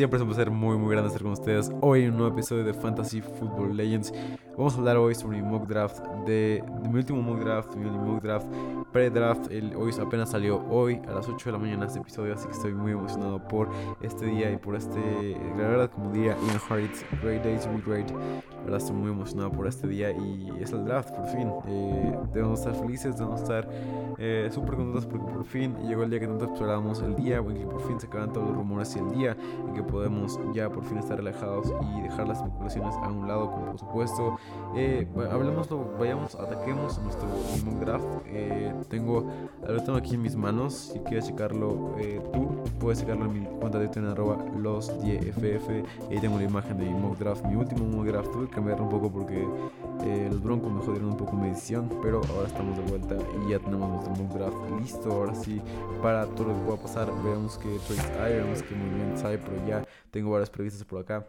siempre, es un placer muy, muy grande estar con ustedes hoy en un nuevo episodio de Fantasy Football Legends. Vamos a hablar hoy sobre mi mock draft, de, mi último mock draft, mi mock draft pre-draft. Hoy apenas salió hoy a las 8 de la mañana este episodio, así que estoy muy emocionado por este día y por este, la verdad, como diría Ian Hart, great day to be great. La verdad, estoy muy emocionado por este día y es el draft, por fin. Eh, debemos estar felices, debemos estar eh, súper contentos porque por fin llegó el día que tanto esperábamos, el día en que por fin se acaban todos los rumores y el día en que podemos ya por fin estar relajados y dejar las especulaciones a un lado, como por supuesto eh, vayamos, ataquemos nuestro mock draft. Eh, tengo, lo tengo aquí en mis manos. Si quieres checarlo eh, tú, puedes checarlo en mi cuenta de Twitter, arroba los 10ff. Ahí tengo la imagen de mi mock draft, mi último mock draft. Cambiarlo un poco porque eh, los broncos me jodieron un poco mi edición. Pero ahora estamos de vuelta y ya tenemos nuestro mock draft listo. Ahora sí, para todo lo que pueda pasar, veamos que hay, veamos que movimientos hay, pero ya tengo varias previstas por acá.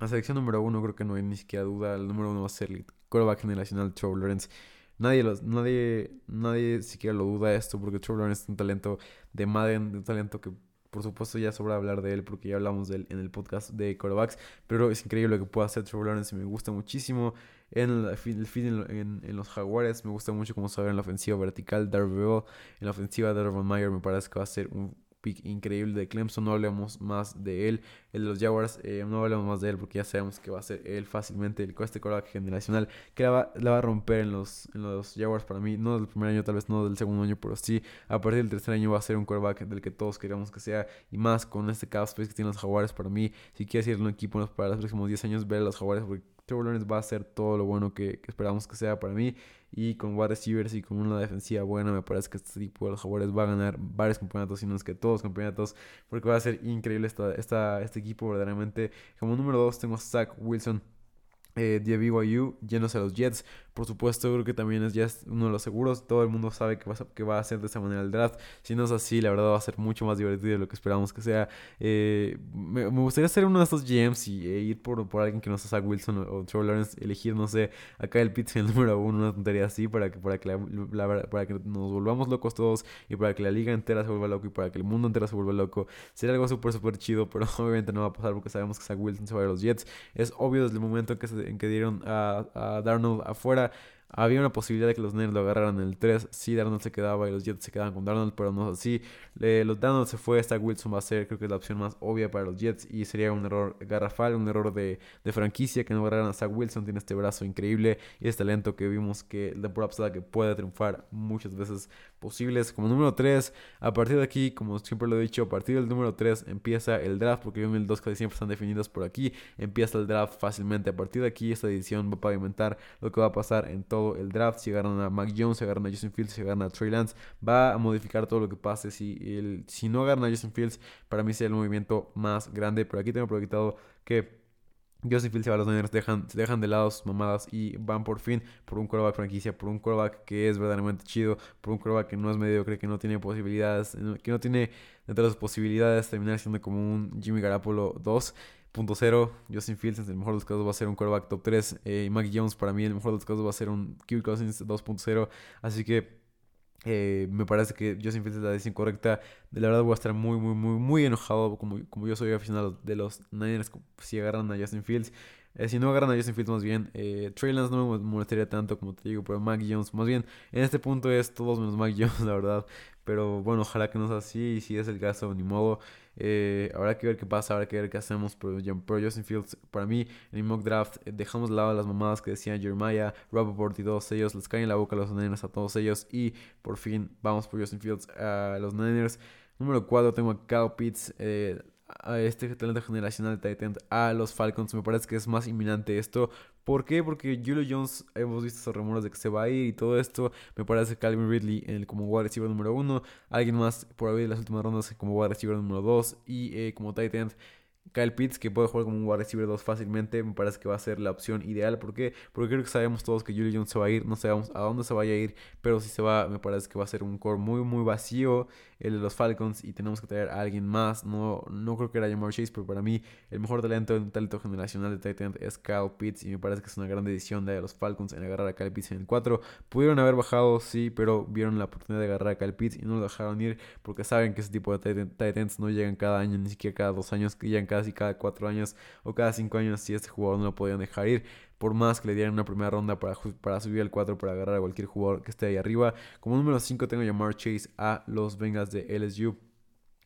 La selección número uno, creo que no hay ni siquiera duda. El número uno va a ser el quarterback generacional Trevor Lawrence. Nadie, los, nadie, nadie siquiera lo duda esto porque Trevor Lawrence es un talento de Madden, un talento que por supuesto ya sobra hablar de él porque ya hablamos de él en el podcast de quarterbacks. Pero es increíble lo que puede hacer Trevor Lawrence me gusta muchísimo. En el feed en, en, los Jaguares me gusta mucho como saber en la ofensiva vertical. Darrell en la ofensiva de Urban Meyer me parece que va a ser un pick increíble de Clemson. No hablemos más de él. El de los Jaguars, eh, no hablemos más de él porque ya sabemos que va a ser él fácilmente el coste coreback generacional que la va, a romper en los, en los Jaguars para mí. No del primer año, tal vez no del segundo año, pero sí a partir del tercer año va a ser un coreback del que todos queríamos que sea. Y más con este cap space que tienen los Jaguars para mí. Si quieres ir a un equipo para los próximos 10 años, ver a los Jaguars porque Trevor Lawrence va a ser todo lo bueno que, esperamos que sea para mí. Y con wide receivers y con una defensiva buena, me parece que este tipo de los Jaguares va a ganar varios campeonatos, si no es que todos campeonatos, porque va a ser increíble esta, este equipo verdaderamente. Como número 2 tengo a Zach Wilson eh, de BYU yéndose a los Jets. Por supuesto, creo que también es ya uno de los seguros. Todo el mundo sabe que va, a, que va a ser de esa manera el draft. Si no es así, la verdad va a ser mucho más divertido de lo que esperamos que sea. Eh, me, gustaría ser uno de estos GMs y e ir por, por alguien que no sea Zach Wilson o, Trevor Lawrence. Elegir, no sé, acá el Pitts el número uno, una tontería así para que, para, que la, para que nos volvamos locos todos y para que la liga entera se vuelva loco y para que el mundo entero se vuelva loco. Sería algo súper, súper chido, pero obviamente no va a pasar porque sabemos que Zach Wilson se va a los Jets. Es obvio desde el momento en que, se, en que dieron a, a Darnold afuera había una posibilidad de que los Niners lo agarraran en el 3. Sí, Darnold se quedaba y los Jets se quedaban con Darnold, pero no así. los Darnold se fue, esta Wilson va a ser, creo que es la opción más obvia para los Jets y sería un error garrafal, un error de, de franquicia que no agarraran a Zach Wilson. Tiene este brazo increíble y este talento que vimos que la temporada que puede triunfar muchas veces posibles. Como número 3, a partir de aquí, como siempre lo he dicho, a partir del número 3 empieza el draft, porque yo el 2 casi siempre están definidos por aquí. Empieza el draft fácilmente. A partir de aquí, esta edición va a pavimentar lo que va a pasar en todo el draft, si agarran a Mac Jones, si agarran a Justin Fields, si a Trey Lance, va a modificar todo lo que pase. Si, el, si no agarran a Justin Fields, para mí sería el movimiento más grande. Pero aquí tengo proyectado que Justin Fields y los Niners dejan, dejan de lado mamadas y van por fin por un quarterback franquicia, por un quarterback que es verdaderamente chido, por un quarterback que no es mediocre, que no tiene posibilidades, que no tiene entre sus posibilidades terminar siendo como un Jimmy Garapolo 2. Punto cero, Justin Fields en el mejor de los casos va a ser un quarterback top 3. Eh, y Mike Jones para mí el mejor de los casos va a ser un Kirk Cousins 2.0. Así que eh, me parece que Justin Fields es la decisión correcta. De la verdad voy a estar muy, muy, muy, muy enojado como, como yo soy aficionado de los Niners si agarran a Justin Fields. Eh, si no agarran a Justin Fields más bien, eh, Trey Lance no me molestaría tanto como te digo, pero Mac Jones más bien. En este punto es todos menos Mac Jones, la verdad. Pero bueno, ojalá que no sea así. Y si es el caso, ni modo. Eh, habrá que ver qué pasa, habrá que ver qué hacemos. Pero, pero Justin Fields, para mí, en el mock draft, eh, dejamos de lado las mamadas que decían Jeremiah, Robert y todos ellos. Les caen en la boca a los Niners a todos ellos. Y por fin, vamos por Justin Fields a los Niners. Número 4 tengo a Kyle Pitts. Eh, a este talento generacional de Titan a los Falcons. Me parece que es más inminente esto. ¿Por qué? Porque Julio Jones, hemos visto esos rumores de que se va a ir y todo esto. Me parece Calvin Ridley como wide receiver número uno. Alguien más por ahí en las últimas rondas como wide receiver número dos. Y eh, como tight Kyle Pitts, que puede jugar como un wide receiver 2 fácilmente, me parece que va a ser la opción ideal. ¿Por qué? Porque creo que sabemos todos que Julio Jones se va a ir, no sabemos a dónde se vaya a ir, pero si se va, me parece que va a ser un core muy, muy vacío el de los Falcons y tenemos que traer a alguien más. No, no creo que era Jamar Chase, pero para mí el mejor talento, el talento generacional de Titan es Kyle Pitts y me parece que es una gran decisión de los Falcons en agarrar a Kyle Pitts en el 4. Pudieron haber bajado, sí, pero vieron la oportunidad de agarrar a Kyle Pitts y no lo dejaron ir porque saben que ese tipo de Titans no llegan cada año, ni siquiera cada dos años, que llegan casi cada cuatro años o cada 5 años si este jugador no lo podían dejar ir. Por más que le dieran una primera ronda para, para subir al 4 para agarrar a cualquier jugador que esté ahí arriba. Como número 5 tengo a Jamar Chase a los Bengals de LSU.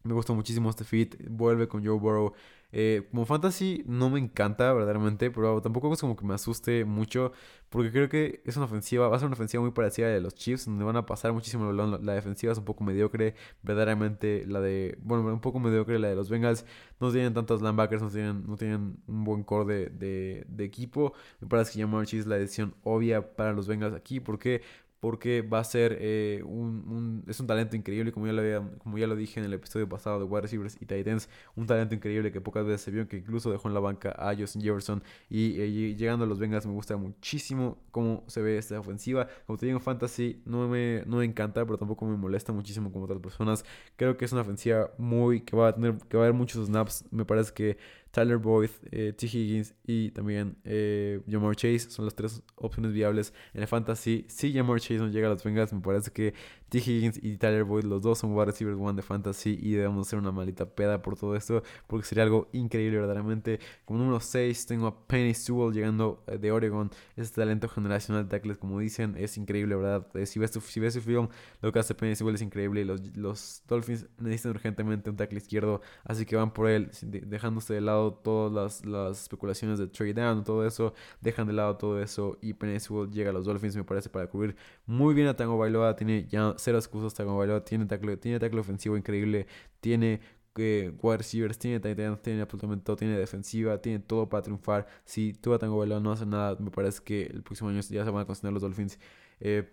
Me gusta muchísimo este fit. Vuelve con Joe Burrow. Eh, como fantasy no me encanta verdaderamente, pero tampoco es como que me asuste mucho, porque creo que es una ofensiva, va a ser una ofensiva muy parecida a la de los Chiefs, donde van a pasar muchísimo el balón. La defensiva es un poco mediocre, verdaderamente la de, bueno, un poco mediocre la de los Bengals. No tienen tantos linebackers, no tienen, no tienen un buen core de, de, equipo. Me parece que Jamar Chase es la decisión obvia para los Bengals aquí, porque porque va a ser eh, un, es un talento increíble, como ya, lo como ya lo dije en el episodio pasado de Wide Receivers y Titans, un talento increíble que pocas veces se vio, que incluso dejó en la banca a Justin Jefferson y, eh, llegando a los Bengals me gusta muchísimo cómo se ve esta ofensiva, como te digo Fantasy no me, no me encanta, pero tampoco me molesta muchísimo como otras personas, creo que es una ofensiva muy, que va a tener, que va a haber muchos snaps, me parece que Tyler Boyd, eh, T. Higgins y también eh, Jamar Chase son las tres opciones viables en el fantasy. Si Jamar Chase no llega a las Bengals, me parece que T. Higgins y Tyler Boyd, los dos son wide receivers one de fantasy y debemos hacer una malita peda por todo esto porque sería algo increíble verdaderamente. Como número 6 tengo a Penny Sewell llegando eh, de Oregon. Este talento generacional de tackles, como dicen, es increíble, ¿verdad? Eh, si, ves tu, si ves su film, lo que hace Penny Sewell es increíble. Los, los Dolphins necesitan urgentemente un tackle izquierdo, así que van por él, dejándose de lado todas las, las especulaciones de trade down, todo eso, dejan de lado todo eso y Penny Sewell llega a los Dolphins, me parece, para cubrir muy bien a Tango Bailoa. Tiene ya cero excusas Tagovailoa, tiene tackle, tiene tackle ofensivo increíble, tiene eh, wide receivers, tiene tight tiene absolutamente todo, tiene defensiva, tiene todo para triunfar. Si Tua Tagovailoa no hace nada, me parece que el próximo año ya se van a considerar los Dolphins. Eh,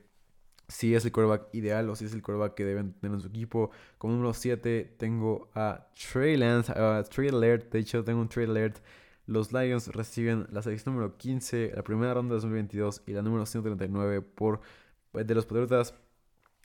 si es el quarterback ideal o si es el quarterback que deben tener en su equipo. Como número 7 tengo a Trey Lance, a Trey Alert. De hecho, tengo un Trey Alert. Los Lions reciben la selección número 15, la primera ronda de 2022 y la número 139 por, de los Patriotas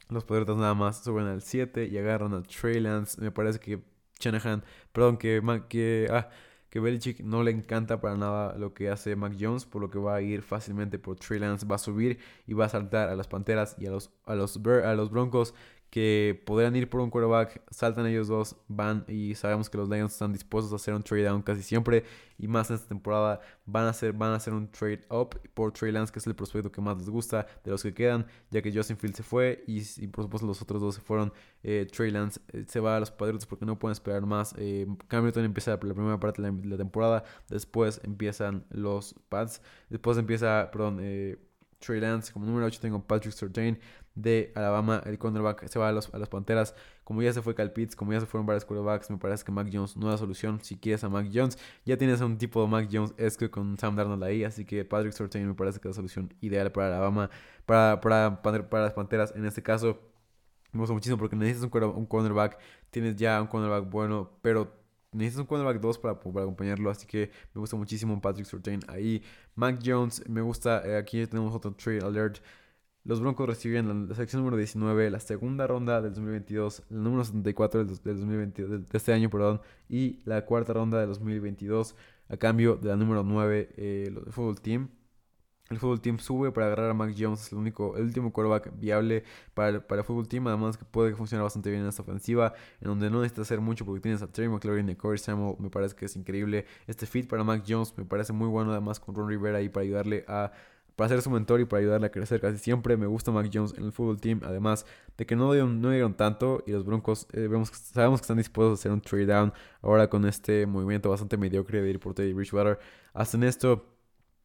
los Patriotas nada más suben al 7 y agarran a Trey Lance. Me parece que Shanahan, perdón, que, que, ah, que Belichick no le encanta para nada lo que hace Mac Jones, por lo que va a ir fácilmente por Trey Lance, va a subir y va a saltar a las Panteras y a los, a los, a los Broncos que podrían ir por un quarterback, saltan ellos dos, van y sabemos que los Lions están dispuestos a hacer un trade down casi siempre y más en esta temporada van a hacer, van a hacer un trade up por Trey Lance que es el prospecto que más les gusta de los que quedan ya que Justin Fields se fue y, por supuesto los otros dos se fueron eh, Trey Lance eh, se va a los Patriots porque no pueden esperar más eh, Cam Newton empieza la primera parte de la, temporada después empiezan los Pats después empieza perdón eh, Trey Lance. Como número 8 tengo Patrick Surtain de Alabama. El cornerback se va a, los, a las Panteras. Como ya se fue Cal Pitts, como ya se fueron varios quarterbacks, me parece que Mac Jones no la solución. Si quieres a Mac Jones, ya tienes a un tipo de Mac Jones es que con Sam Darnold ahí. Así que Patrick Surtain me parece que es la solución ideal para Alabama, para, para, para, las Panteras en este caso. Me gusta muchísimo porque necesitas un cornerback. Tienes ya un cornerback bueno, pero necesitas un cornerback 2 para, para, acompañarlo. Así que me gusta muchísimo Patrick Surtain ahí. Mac Jones, me gusta. Eh, aquí tenemos otro trade alert. Los Broncos reciben la, selección número 19, la segunda ronda del 2022, el número 74 del, 2022, de este año, perdón, y la cuarta ronda del 2022 a cambio de la número 9, eh, el Fútbol Team. El fútbol team sube para agarrar a Mac Jones, es el único, el último quarterback viable para para el fútbol team. Además que puede funcionar bastante bien en esta ofensiva, en donde no necesitas hacer mucho porque tienes a Terry McLaurin y Corey Samuel. Me parece que es increíble. Este fit para Mac Jones me parece muy bueno, además con Ron Rivera ahí para ayudarle a para ser su mentor y para ayudarle a crecer casi siempre. Me gusta Mac Jones en el fútbol team, además de que no dieron, no dieron tanto y los Broncos eh, vemos, sabemos que están dispuestos a hacer un trade down ahora con este movimiento bastante mediocre de ir por Teddy Bridgewater. Hacen esto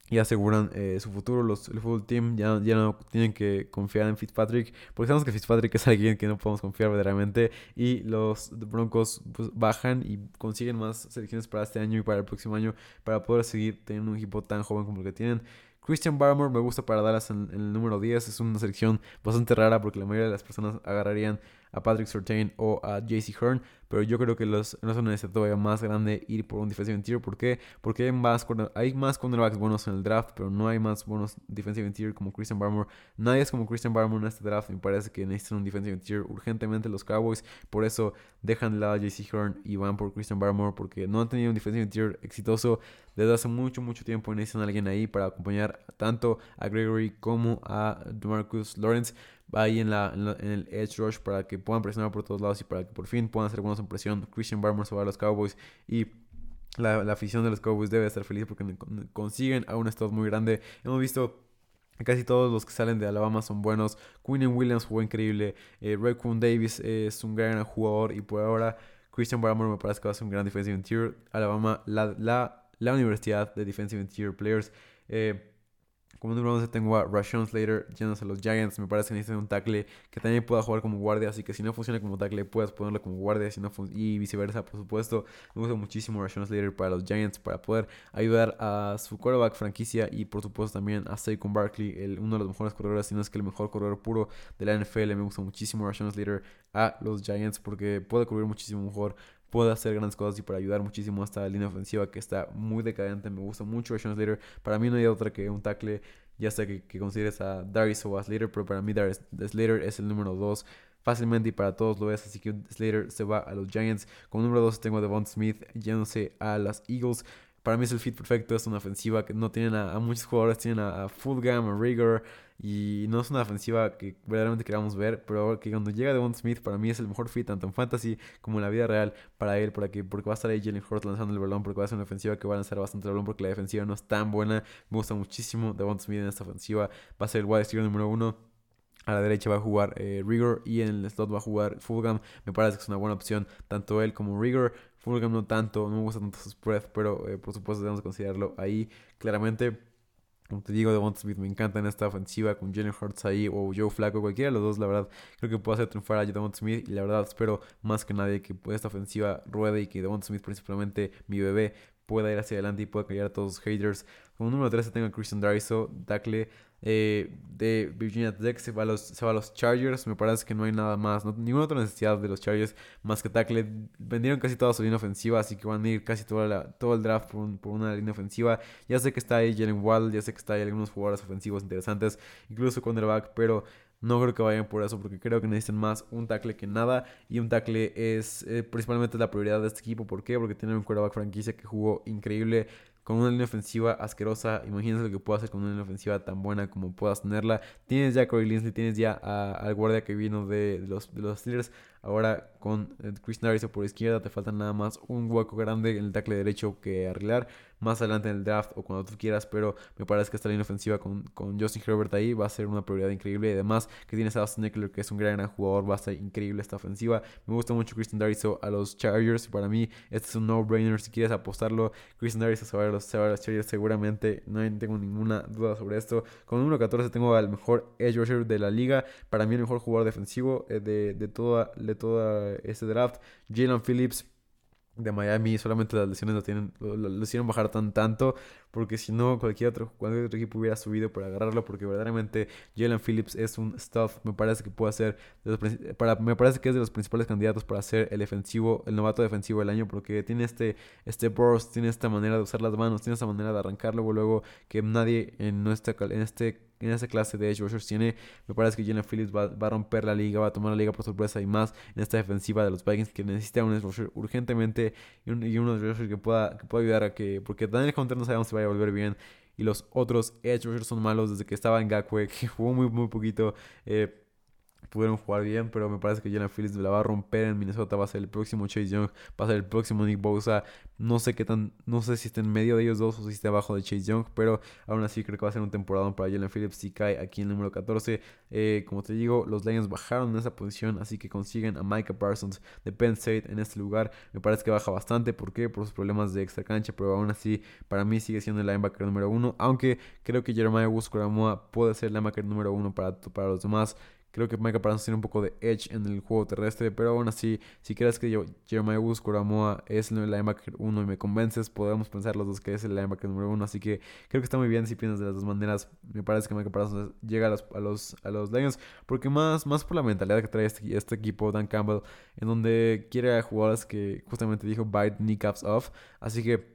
y aseguran eh, su futuro. Los, el fútbol team ya, ya no tienen que confiar en Fitzpatrick, porque sabemos que Fitzpatrick es alguien que no podemos confiar verdaderamente. Y los Broncos pues, bajan y consiguen más selecciones para este año y para el próximo año para poder seguir teniendo un equipo tan joven como el que tienen. Christian Barmore me gusta para Dallas en, el número 10. Es una selección bastante rara porque la mayoría de las personas agarrarían a Patrick Surtain o a JC Hearn, pero yo creo que los, no es una necesidad todavía más grande ir por un defensive interior. ¿Por qué? Porque hay más, hay más cornerbacks buenos en el draft, pero no hay más buenos defensive interior como Christian Barmore. Nadie es como Christian Barmore en este draft. Me parece que necesitan un defensive interior urgentemente los Cowboys. Por eso dejan de lado a JC Hearn y van por Christian Barmore porque no han tenido un defensive interior exitoso desde hace mucho, mucho tiempo. Necesitan a alguien ahí para acompañar tanto a Gregory como a DeMarcus Lawrence ahí en, la, en, el edge rush para que puedan presionar por todos lados y para que por fin puedan hacer buenas impresión. Christian Barmore se va a los Cowboys y la, afición de los Cowboys debe estar feliz porque consiguen a un estado muy grande. Hemos visto Casi todos los que salen de Alabama son buenos. Quinn Williams jugó increíble. Eh, Davis es un gran jugador. Y por ahora, Christian Barmore me parece que va a ser un gran defensive interior. Alabama, la, la, la universidad de defensive interior players. Eh, como número 11 tengo a Rashawn Slater yéndose a los Giants. Me parece que necesitan un tackle que también pueda jugar como guardia. Así que si no funciona como tackle, puedas ponerlo como guardia. Y viceversa, por supuesto. Me gusta muchísimo Rashawn Slater para los Giants. Para poder ayudar a su quarterback franquicia. Y por supuesto también a Saquon Barkley. El, uno de los mejores corredores. Si no es que el mejor corredor puro de la NFL. Me gusta muchísimo Rashawn Slater a los Giants. Porque puede cubrir muchísimo mejor puede hacer grandes cosas y para ayudar muchísimo a esta línea ofensiva que está muy decadente. Me gusta mucho Rashawn Slater. Para mí no hay otra que un tackle ya sé que, que consideres a Darius o Slater, pero para mí Darius Slater es el número 2 fácilmente y para todos lo es. Así que Slater se va a los Giants. Como número 2 tengo a Devon Smith yéndose a las Eagles. Para mí es el fit perfecto, es una ofensiva que no tienen a, muchos jugadores, tienen a, a Fulgham, a Rigor, y no es una ofensiva que verdaderamente queramos ver, pero que cuando llega Devon Smith para mí es el mejor fit tanto en fantasy como en la vida real para él, para que, porque va a estar ahí Jalen Hurts lanzando el balón, porque va a ser una ofensiva que va a lanzar bastante el balón, porque la defensiva no es tan buena. Me gusta muchísimo Devon Smith en esta ofensiva, va a ser el wide receiver número uno. A la derecha va a jugar eh, Rigor y en el slot va a jugar Fulgham. Me parece que es una buena opción, tanto él como Rigor. Fulgham no tanto, no me gusta tanto su spread, pero eh, por supuesto debemos considerarlo ahí claramente. Como te digo, Devonta Smith me encanta en esta ofensiva con Jalen Hurts ahí o Joe Flacco, cualquiera de los dos, la verdad, creo que puede hacer triunfar a Devonta Smith y la verdad espero más que nadie que esta ofensiva ruede y que Devonta Smith, principalmente mi bebé, pueda ir hacia adelante y pueda callar a todos los haters. Como número 13 tengo a Christian Dariso, tackle eh, de Virginia Tech, se va, a los, se va los Chargers. Me parece que no hay nada más, ninguna otra necesidad de los Chargers más que tackle. Vendieron casi toda su línea ofensiva, así que van a ir casi toda la, todo el draft por, por, una línea ofensiva. Ya sé que está ahí Jalen Wall, ya sé que está ahí algunos jugadores ofensivos interesantes, incluso cornerback, pero no creo que vayan por eso porque creo que necesitan más un tackle que nada. Y un tackle es eh, principalmente la prioridad de este equipo. ¿Por qué? Porque tienen un quarterback franquicia que jugó increíble con una línea ofensiva asquerosa. Imagínense lo que puede hacer con una línea ofensiva tan buena como puedas tenerla. Tienes ya a Corey Linsley, tienes ya al guardia que vino de, los, de los Steelers. Ahora con eh, Chris Narriso por izquierda te falta nada más un hueco grande en el tackle derecho que arreglar más adelante en el draft o cuando tú quieras, pero me parece que esta línea ofensiva con, con Justin Herbert ahí va a ser una prioridad increíble. Y además que tienes a Austin Eckler, que es un gran, jugador, va a ser increíble esta ofensiva. Me gusta mucho Christian Dariso a los Chargers. Para mí, este es un no-brainer. Si quieres apostarlo, Christian Dariso se va a, los, a los Chargers seguramente. No tengo ninguna duda sobre esto. Con número 14 tengo al mejor edge rusher de la liga. Para mí, el mejor jugador defensivo eh, de, de, toda, de toda este draft. Jalen Phillips de Miami, solamente las lesiones lo tienen, lo, hicieron bajar tan tanto, porque si no, cualquier otro, cualquier otro equipo hubiera subido para agarrarlo, porque verdaderamente Jalen Phillips es un stuff, me parece que puede ser, para, me parece que es de los principales candidatos para ser el defensivo, el novato defensivo del año, porque tiene este, este burst, tiene esta manera de usar las manos, tiene esta manera de arrancarlo, luego que nadie en, nuestra, en este en esa clase de edge rushers tiene. Me parece que Jalen Phillips va, a romper la liga, va a tomar la liga por sorpresa y más en esta defensiva de los Vikings que necesita un edge rusher urgentemente y un, y edge rusher que pueda, que pueda ayudar a que. Porque Daniel Hunter no sabemos si a volver bien. Y los otros edge rushers son malos desde que estaba en Gakwe, que jugó muy, muy poquito. Eh, pudieron jugar bien, pero me parece que Jalen Phillips la va a romper en Minnesota, va a ser el próximo Chase Young, va a ser el próximo Nick Bosa. No sé qué tan, no sé si está en medio de ellos dos o si está abajo de Chase Young, pero aún así creo que va a ser un temporada para Jalen Phillips si cae aquí en el número 14. Eh, como te digo, los Lions bajaron en esa posición, así que consiguen a Micah Parsons de Penn State en este lugar. Me parece que baja bastante, ¿por qué? Por sus problemas de extra cancha, pero aún así para mí sigue siendo el linebacker número uno, aunque creo que Jeremiah Woods puede ser el linebacker número uno para, para los demás Creo que Micah Parsons tiene un poco de edge en el juego terrestre, pero aún así, si crees que yo, Jeremiah Woods Coramoa es el linebacker 1 y me convences, podemos pensar los dos que es el linebacker número 1. Así que creo que está muy bien si piensas de las dos maneras. Me parece que Micah Parsons llega a los, a los, a los Lions, porque más, más por la mentalidad que trae este, este equipo, Dan Campbell, en donde quiere a jugadores que justamente dijo bite kneecaps off. Así que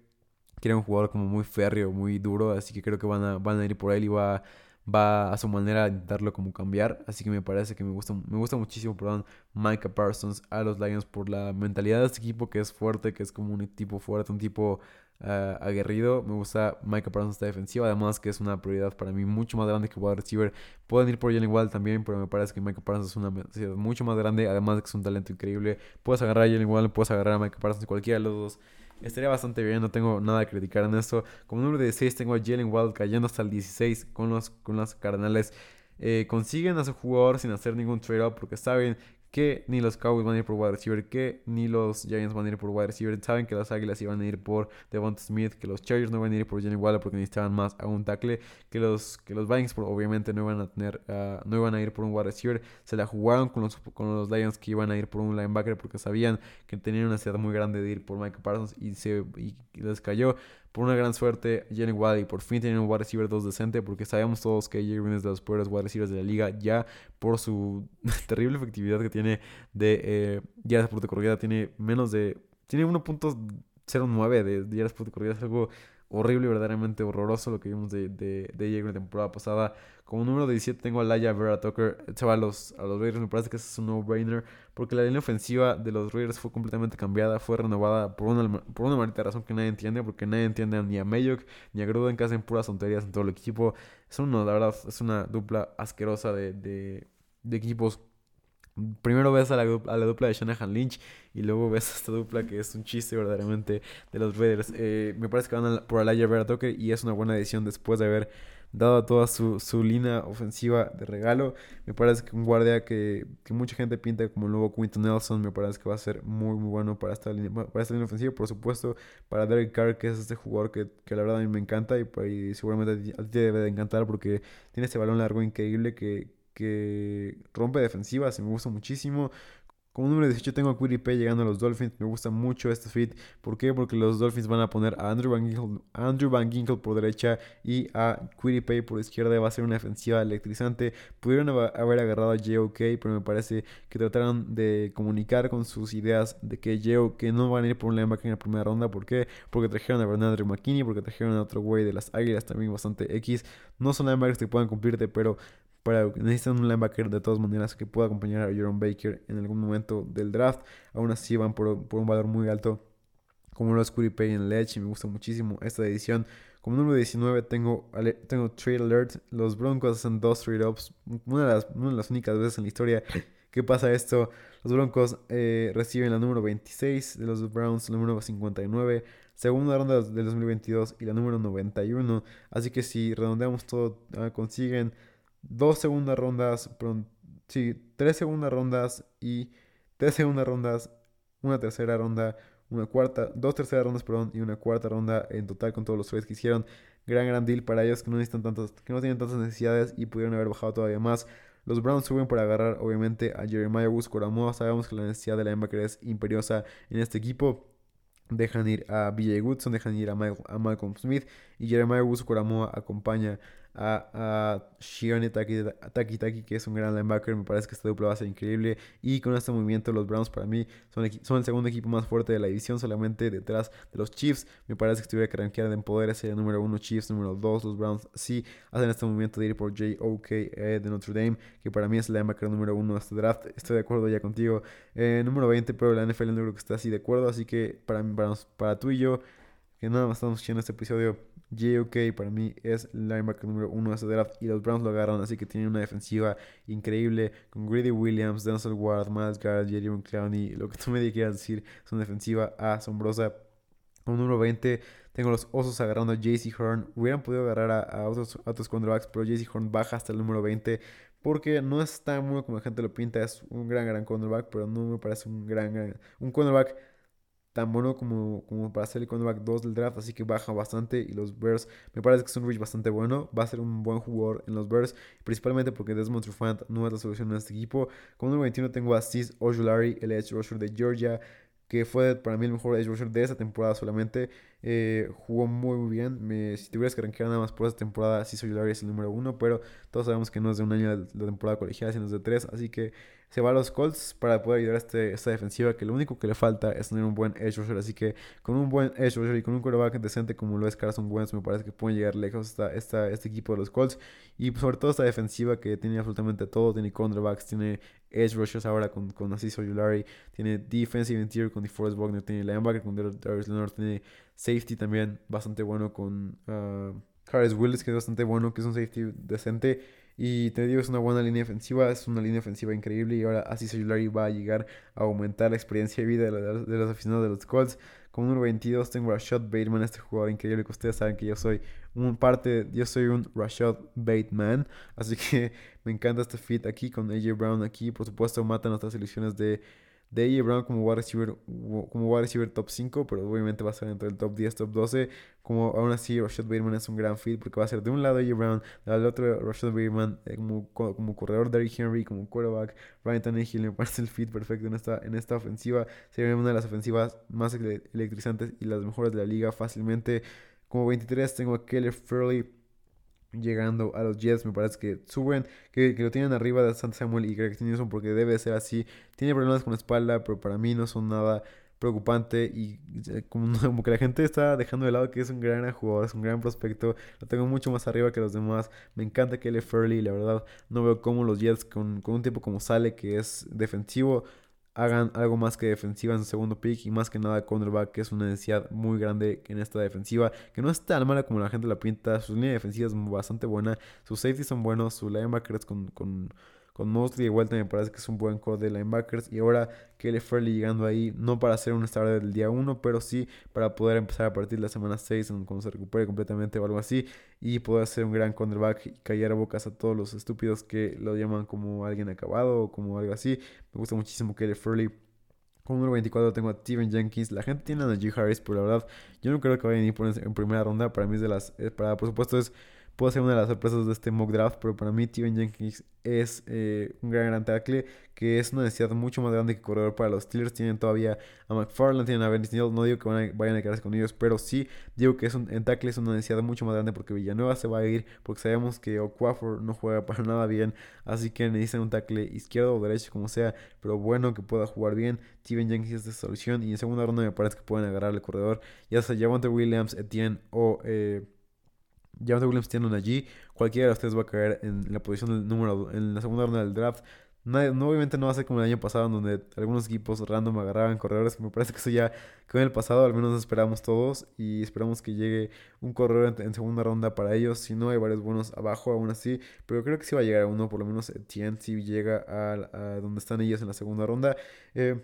quiere un jugador como muy férreo, muy duro, así que creo que van a, van a ir por él y va va a su manera a intentarlo como cambiar. Así que me parece que me gusta, me gusta muchísimo, perdón, Micah Parsons a los Lions por la mentalidad de este equipo que es fuerte, que es como un tipo fuerte, un tipo ah, aguerrido. Me gusta Micah Parsons esta defensiva, además que es una prioridad para mí mucho más grande que wide receiver. Pueden ir por Jalen Wall también, pero me parece que Micah Parsons es una necesidad mucho más grande, además de que es un talento increíble. Puedes agarrar a Jalen Wall, puedes agarrar a Micah Parsons, cualquiera de los dos estaría bastante bien, no tengo nada que criticar en esto. Como número 16 tengo a Jalen Wild cayendo hasta el 16 con los, con los Cardenales. Eh, consiguen a su jugador sin hacer ningún trade-up porque saben que ni los Cowboys van a ir por wide receiver, que ni los Giants van a ir por wide receiver. Saben que las Águilas iban a ir por Devonta Smith, que los Chargers no van a ir por Jenny Waller porque necesitaban más a un tackle, que los, que los Vikings obviamente no iban a tener, uh, no iban a ir por un wide receiver. Se la jugaron con los, con los Lions que iban a ir por un linebacker porque sabían que tenían una necesidad muy grande de ir por Michael Parsons y se y les cayó por una gran suerte, Waddle y por fin tienen un wide receiver 2 decente, porque sabemos todos que Jerry es de los peores wide receivers de la liga, ya por su terrible efectividad que tiene de eh, yardas por corrida, tiene menos de. Tiene 1.09 de yardas por corrida, es algo horrible, verdaderamente horroroso lo que vimos de, de, de la temporada pasada. Como número 17 tengo a Laia Vera Tucker. Va a los, a los Raiders. Me parece que ese es un no-brainer. Porque la línea ofensiva de los Raiders fue completamente cambiada. Fue renovada por una, por una maldita razón que nadie entiende. Porque nadie entiende ni a Mayok ni a Gruden que hacen puras tonterías en todo el equipo. Es una, la verdad, es una dupla asquerosa de, de, de equipos Primero ves a la, a la, dupla de Shanahan Lynch y luego ves a esta dupla que es un chiste verdaderamente de los Raiders. Eh, me parece que van a, por Alaya Vera Tucker y es una buena decisión después de haber dado toda su, su línea ofensiva de regalo. Me parece que un guardia que, que, mucha gente pinta como el nuevo Quinton Nelson, me parece que va a ser muy, muy bueno para esta línea, para esta línea ofensiva. Por supuesto, para Derek Carr, que es este jugador que, que la verdad a mí me encanta y, y seguramente a ti te debe de encantar porque tiene este balón largo increíble que que rompe defensivas y me gusta muchísimo. Como número 18 tengo a Quiripay llegando a los Dolphins. Me gusta mucho este fit. ¿Por qué? Porque los Dolphins van a poner a Andrew Van Ginkle, Andrew Van por derecha y a Quiripay por izquierda. Va a ser una defensiva electrizante. Pudieron haber agarrado a JOK, pero me parece que trataron de comunicar con sus ideas de que JOK no van a ir por un linebacker en la primera ronda. ¿Por qué? Porque trajeron a Bernardo McKinney, porque trajeron a otro güey de las Águilas también bastante X. No son linebackers que puedan cumplirte, pero necesitan un linebacker de todas maneras que pueda acompañar a Jerome Baker en algún momento del draft. Aún así van por, un valor muy alto, como los Curry Pay en Ledge, y me gusta muchísimo esta edición. Como número 19 tengo, tengo Trade Alert. Los Broncos hacen dos trade-ups. Una, de las, una de las únicas veces en la historia que pasa esto. Los Broncos eh, reciben la número 26 de los Browns, la número 59, segunda ronda del 2022 y la número 91. Así que si redondeamos todo, ah, consiguen dos segundas rondas, sí, tres segundas rondas y tres segundas rondas, una tercera ronda, una cuarta, dos terceras rondas, perdón, y una cuarta ronda en total con todos los trades que hicieron. Gran, gran deal para ellos que no necesitan tantas, que no tienen tantas necesidades y pudieron haber bajado todavía más. Los Browns suben para agarrar, obviamente, a Jeremiah Woods Coramoa. Sabemos que la necesidad de la linebacker es imperiosa en este equipo. Dejan ir a BJ Woodson, dejan ir a, Malcolm Smith y Jeremiah Woods Coramoa acompaña a, a Shione Taki, Taki, que es un gran linebacker. Me parece que esta dupla va a ser increíble. Y con este movimiento, los Browns para mí son, el segundo equipo más fuerte de la división, solamente detrás de los Chiefs. Me parece que tuviera que rankear en poder, sería número uno Chiefs, número dos los Browns. Sí, hacen este movimiento de ir por J.O.K. Eh, de Notre Dame, que para mí es el linebacker número uno de este draft. Estoy de acuerdo ya contigo. Eh, número 20, pero la NFL no creo que esté así de acuerdo. Así que para, para, para tú y yo, que nada más estamos escuchando este episodio JOK para mí es el linebacker número uno de este draft y los Browns lo agarran, así que tienen una defensiva increíble con Greedy Williams, Denzel Ward, Miles Garrett, Jerry McClowney, lo que tú me quieras decir, es una defensiva asombrosa. Con número 20 tengo los Osos agarrando a JC Horn. Hubieran podido agarrar a, otros, otros cornerbacks, pero JC Horn baja hasta el número 20 porque no es tan bueno como la gente lo pinta. Es un gran, gran cornerback, pero no me parece un gran, gran un cornerback tan bueno como, como para ser el cornerback 2 del draft, así que baja bastante y los Bears me parece que es un reach bastante bueno, va a ser un buen jugador en los Bears, principalmente porque Desmond Trufant no es la solución en este equipo. Como número 21 tengo a Cis Ojulari, el edge rusher de Georgia, que fue para mí el mejor edge rusher de esta temporada solamente. Eh, jugó muy, muy bien. Me, si tuvieras que rankear nada más por esta temporada, sí soy es el número uno, pero todos sabemos que no es de un año la temporada colegial, sino es de tres. Así que se va a los Colts para poder ayudar a este, esta defensiva, que lo único que le falta es tener un buen edge rusher. Así que con un buen edge rusher y con un quarterback decente como lo es Carson Wentz, me parece que pueden llegar lejos esta, este equipo de los Colts. Y sobre todo esta defensiva que tiene absolutamente todo. Tiene cornerbacks, tiene edge rushers ahora con, con Assis Ojulari, tiene defensive interior con DeForest Wagner, tiene linebacker con Darius Leonard, tiene safety también bastante bueno con uh, Willis, que es bastante bueno, que es un safety decente. Y te digo, es una buena línea defensiva, es una línea ofensiva increíble. Y ahora así Solari va a llegar a aumentar la experiencia de vida de, los aficionados de los Colts. Con número 22 tengo Rashad Bateman, este jugador increíble que ustedes saben que yo soy un parte, yo soy un Rashad Bateman. Así que me encanta este fit aquí con AJ Brown aquí. Por supuesto, matan nuestras ilusiones de de AJ Brown como wide receiver, como wide receiver top 5, pero obviamente va a estar entre el top 10, top 12. Como aún así, Rashad Bateman es un gran fit porque va a ser de un lado AJ Brown, del otro Rashad Bateman eh, como, como corredor Derrick Henry, como quarterback. Ryan Tannehill me parece el fit perfecto en esta, en esta ofensiva. Sería una de las ofensivas más electrizantes y las mejores de la liga fácilmente. Como 23 tengo a Keller Furley llegando a los Jets. Me parece que suben, que, lo tienen arriba de Santa Samuel y Greg Newsom porque debe ser así. Tiene problemas con la espalda, pero para mí no son nada preocupante y eh, como, que la gente está dejando de lado que es un gran jugador, es un gran prospecto, lo tengo mucho más arriba que los demás, me encanta que él Furley, la verdad no veo cómo los Jets con, con un tipo como sale que es defensivo hagan algo más que defensiva en su segundo pick y más que nada cornerback, que es una necesidad muy grande en esta defensiva, que no es tan mala como la gente la pinta, su línea defensiva es bastante buena, sus safeties son buenos, su linebacker con, con con Mosley de vuelta me parece que es un buen core de linebackers. Y ahora Kelly Fairley llegando ahí, no para ser un starter del día 1, pero sí para poder empezar a partir de la semana 6, cuando se recupere completamente o algo así. Y poder ser un gran cornerback y callar bocas a todos los estúpidos que lo llaman como alguien acabado o como algo así. Me gusta muchísimo Kelly Fairley. Como número 24 tengo a Steven Jenkins. La gente tiene a Najee Harris, pero la verdad yo no creo que vayan a ir en primera ronda. Para mí es de las... Eh, para, por supuesto es puede ser una de las sorpresas de este mock draft, pero para mí Steven Jenkins es eh, un gran gran tackle que es una necesidad mucho más grande que corredor para los Steelers. Tienen todavía a McFarland, tienen a Benny no digo que vayan a quedarse con ellos, pero sí digo que es un, en tackle es una necesidad mucho más grande porque Villanueva se va a ir, porque sabemos que Oquafor no juega para nada bien, así que necesitan un tackle izquierdo o derecho, como sea, pero bueno que pueda jugar bien. Steven Jenkins es de solución y en segunda ronda me parece que pueden agarrar el corredor, ya sea Javante Williams, Etienne o... Eh, Javante Williams tienen allí. Cualquiera de ustedes va a caer en la posición del número en la segunda ronda del draft. No, obviamente no va a ser como el año pasado, en donde algunos equipos random agarraban corredores. Me parece que eso ya quedó en el pasado, al menos esperamos todos. Y esperamos que llegue un corredor en, segunda ronda para ellos. Si no, hay varios buenos abajo aún así. Pero creo que sí va a llegar uno, por lo menos Etienne, si llega a, donde están ellos en la segunda ronda. Eh,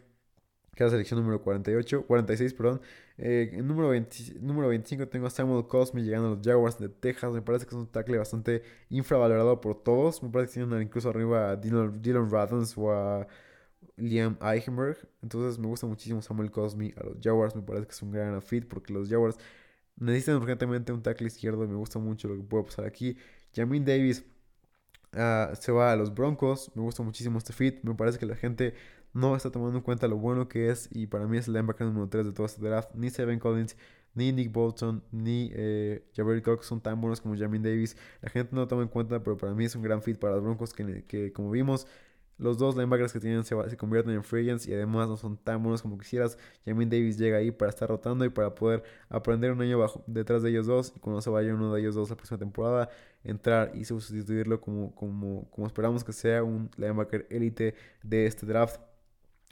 que es la selección número 48, 46, perdón. Eh, número, 20, número 25 tengo a Samuel Cosme llegando a los Jaguars de Texas. Me parece que es un tackle bastante infravalorado por todos. Me parece que tienen incluso arriba a Dylan, Dylan o a Liam Eichenberg. Entonces me gusta muchísimo Samuel Cosme a los Jaguars. Me parece que es un gran fit porque los Jaguars necesitan urgentemente un tackle izquierdo. Y me gusta mucho lo que puede pasar aquí. Jamin Davis ah, se va a los Broncos. Me gusta muchísimo este fit. Me parece que la gente no está tomando en cuenta lo bueno que es y para mí es el linebacker número 3 de todo este draft. Ni Seven Collins, ni Nick Bolton, ni eh, Cox son tan buenos como Jamin Davis. La gente no lo toma en cuenta, pero para mí es un gran fit para los Broncos que, que como vimos, los dos linebackers que tienen se, se, convierten en free agents y además no son tan buenos como quisieras. Jamin Davis llega ahí para estar rotando y para poder aprender un año bajo, detrás de ellos dos y cuando se vaya uno de ellos dos la próxima temporada, entrar y sustituirlo como, como, como esperamos que sea un linebacker élite de este draft.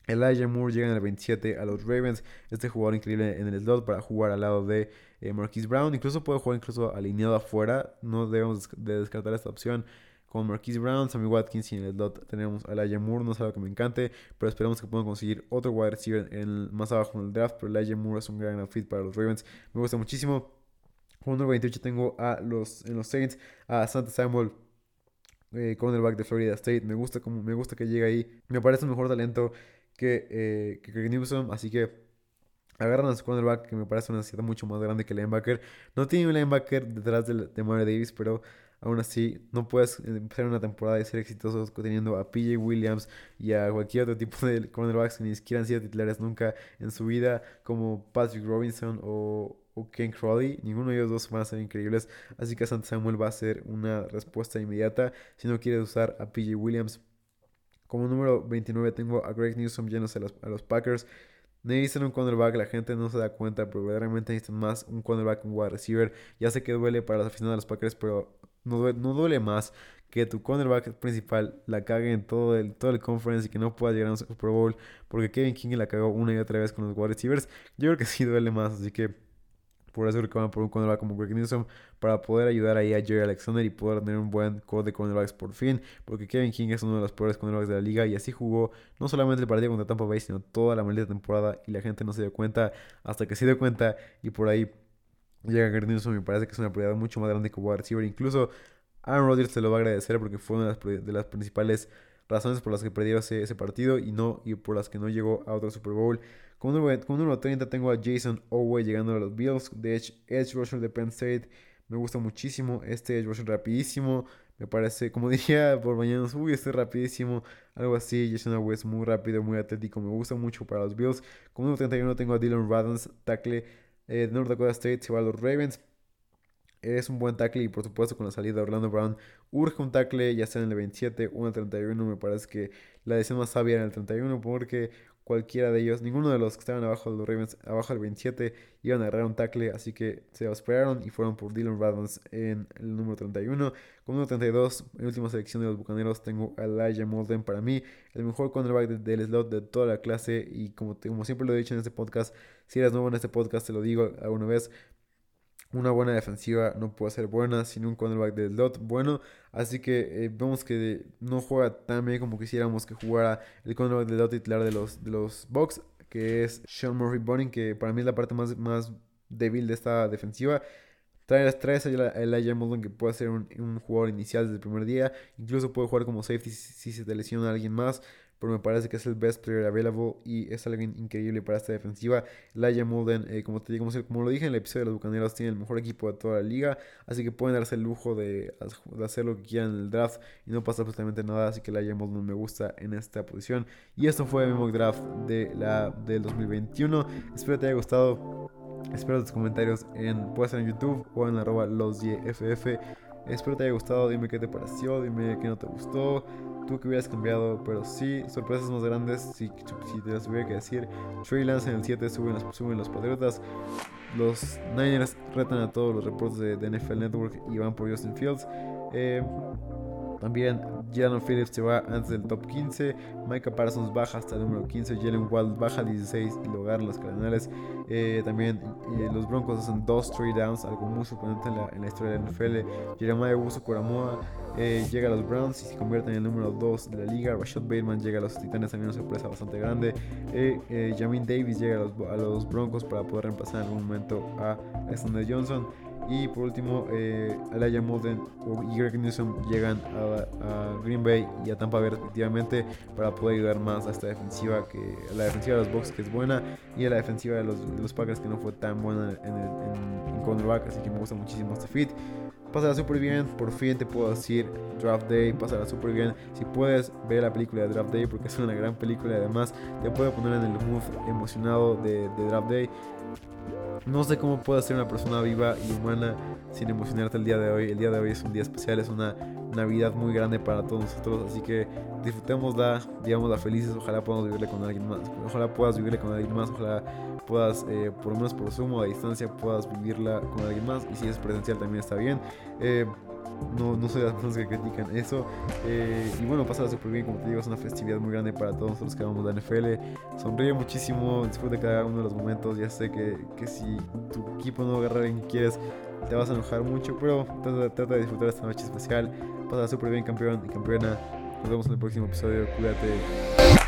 Elijah Moore llega en el 27 a los Ravens. Este jugador increíble en el slot para jugar al lado de eh, Marquise Brown. Incluso puede jugar incluso alineado afuera. No debemos de descartar esta opción. Con Marquise Brown, Sammy Watkins y en el slot tenemos a Elijah Moore. No es algo que me encante, pero esperamos que puedan conseguir otro wide receiver más abajo en el draft. Pero Elijah Moore es un gran fit para los Ravens. Me gusta muchísimo. Con número 28 tengo a los, en los Saints a Santa Samuel eh, cornerback de Florida State. Me gusta como me gusta que llegue ahí. Me parece un mejor talento que, eh, que Newsom. Así que Agarran a su cornerback, que me parece una necesidad mucho más grande que el linebacker. No tiene un linebacker detrás de, de Mario Davis, pero aún así no puedes empezar una temporada y ser exitoso teniendo a PJ Williams y a cualquier otro tipo de cornerbacks que ni siquiera han sido titulares nunca en su vida, como Patrick Robinson o, o Ken Crawley. Ninguno de ellos dos van a increíbles. Así que Santa Samuel va a ser una respuesta inmediata si no quieres usar a PJ Williams. Como número 29 tengo a Greg Newsom yéndose a los, Packers. Necesitan un cornerback, la gente no se da cuenta, pero verdaderamente necesitan más un cornerback, un wide receiver. Ya sé que duele para los aficionados de los Packers, pero no duele, no duele más que tu cornerback principal la cague en todo el, todo el conference y que no pueda llegar a un Super Bowl porque Kevin King la cagó una y otra vez con los wide receivers. Yo creo que sí duele más, así que por eso creo que van por un cornerback como Greg Newsom para poder ayudar ahí a Jerry Alexander y poder tener un buen core de cornerbacks por fin. Porque Kevin King es uno de los peores cornerbacks de la liga y así jugó no solamente el partido contra Tampa Bay, sino toda la maldita temporada y la gente no se dio cuenta hasta que se dio cuenta y por ahí llega Greg Newsom. Me parece que es una prioridad mucho más grande que wide receiver. Incluso Aaron Rodgers se lo va a agradecer porque fue una de las, principales razones por las que perdió ese, ese, partido y no y por las que no llegó a otro Super Bowl. Con número, 30 tengo a Jason Owe llegando a los Bills. De Edge, Edge Rusher de Penn State. Me gusta muchísimo. Este Edge Rusher rapidísimo. Me parece, como diría por mañana, uy, este rapidísimo. Algo así. Jason Owe es muy rápido, muy atlético. Me gusta mucho para los Bills. Con número 31 tengo a Dylan Radens, tackle eh, de North Dakota State. Se va a los Ravens. Es un buen tackle y por supuesto con la salida de Orlando Brown urge un tackle ya sea en el 27 o en el 31. Me parece que la decisión más sabia en el 31 porque cualquiera de ellos, ninguno de los que estaban abajo de los Ravens, abajo del 27, iban a agarrar un tackle, así que se esperaron y fueron por Dylan Radons en el número 31. Con número 32, en última selección de los Bucaneros, tengo a Elijah Molden, para mí el mejor cornerback del slot de toda la clase y como, como siempre lo he dicho en este podcast, si eres nuevo en este podcast, te lo digo alguna vez, una buena defensiva no puede ser buena sin un cornerback de slot bueno. Así que eh, vemos que no juega tan bien como quisiéramos que jugara el cornerback de slot titular de los, de los Bucks, que es Sean Murphy Bunning, que para mí es la parte más, más débil de esta defensiva. Trae, traes a Elijah Mullen que puede ser un, jugador inicial desde el primer día. Incluso puede jugar como safety si, se te lesiona alguien más pero me parece que es el best player available y es alguien increíble para esta defensiva. Laia Molden, eh, como, te, como, como, lo dije en el episodio de los Bucaneros, tiene el mejor equipo de toda la liga, así que pueden darse el lujo de, hacer lo que quieran en el draft y no pasa absolutamente nada, así que Laia Molden me gusta en esta posición. Y esto fue mi mock draft de la, del 2021. Espero te haya gustado. Espero tus comentarios en, puede ser en YouTube o en arroba los Espero te haya gustado, dime qué te pareció, dime qué no te gustó, tú que hubieras cambiado, pero sí, sorpresas más grandes, si, si te las hubiera que decir. Trey Lance en el 7 suben los, suben los Patriotas, los Niners retan a todos los reportes de, de NFL Network y van por Justin Fields. Eh, también Jalen Phillips se va antes del top 15. Micah Parsons baja hasta el número 15. Jalen Wild baja 16 y lo ganan los Cardenales. Eh, también eh, los Broncos hacen dos trade downs, algo muy sorprendente en la, historia de la NFL. Jeremiah Uso Coramoa eh, llega a los Browns y se convierte en el número 2 de la liga. Rashad Bateman llega a los Titanes, también una sorpresa bastante grande. Jamin Davis llega a los, Broncos para poder reemplazar en algún momento a Alexander Johnson. Y por último, eh, Elijah Molden y Greg Newsom llegan a, Green Bay y a Tampa Bay respectivamente para poder ayudar más a esta defensiva, que la defensiva de los Bucks que es buena y a la defensiva de los, los Packers que no fue tan buena en, el, en, cornerback, así que me gusta muchísimo este fit. Pásala súper bien, por fin te puedo decir Draft Day, pásala súper bien. Si puedes ver la película de Draft Day, porque es una gran película y además te puede poner en el mood emocionado de, de Draft Day. No sé cómo puede ser una persona viva y humana sin emocionarte el día de hoy. El día de hoy es un día especial, es una Navidad muy grande para todos nosotros. Así que disfrutémosla, la felices. Ojalá podamos vivirle con alguien más. Ojalá puedas vivirle con alguien más. Ojalá puedas, eh, por lo menos por sumo a distancia, puedas vivirla con alguien más. Y si es presencial también está bien. Eh, no, no soy de las personas que critican eso. Eh, y bueno, pasa súper bien, como te digo, es una festividad muy grande para todos nosotros que vamos la NFL. Sonríe muchísimo, disfruta cada uno de los momentos. Ya sé que, que si tu equipo no agarra en que quieres, te vas a enojar mucho, pero trata, trata de disfrutar esta noche especial. Pasa súper bien, campeón y campeona. Nos vemos en el próximo episodio. Cuídate.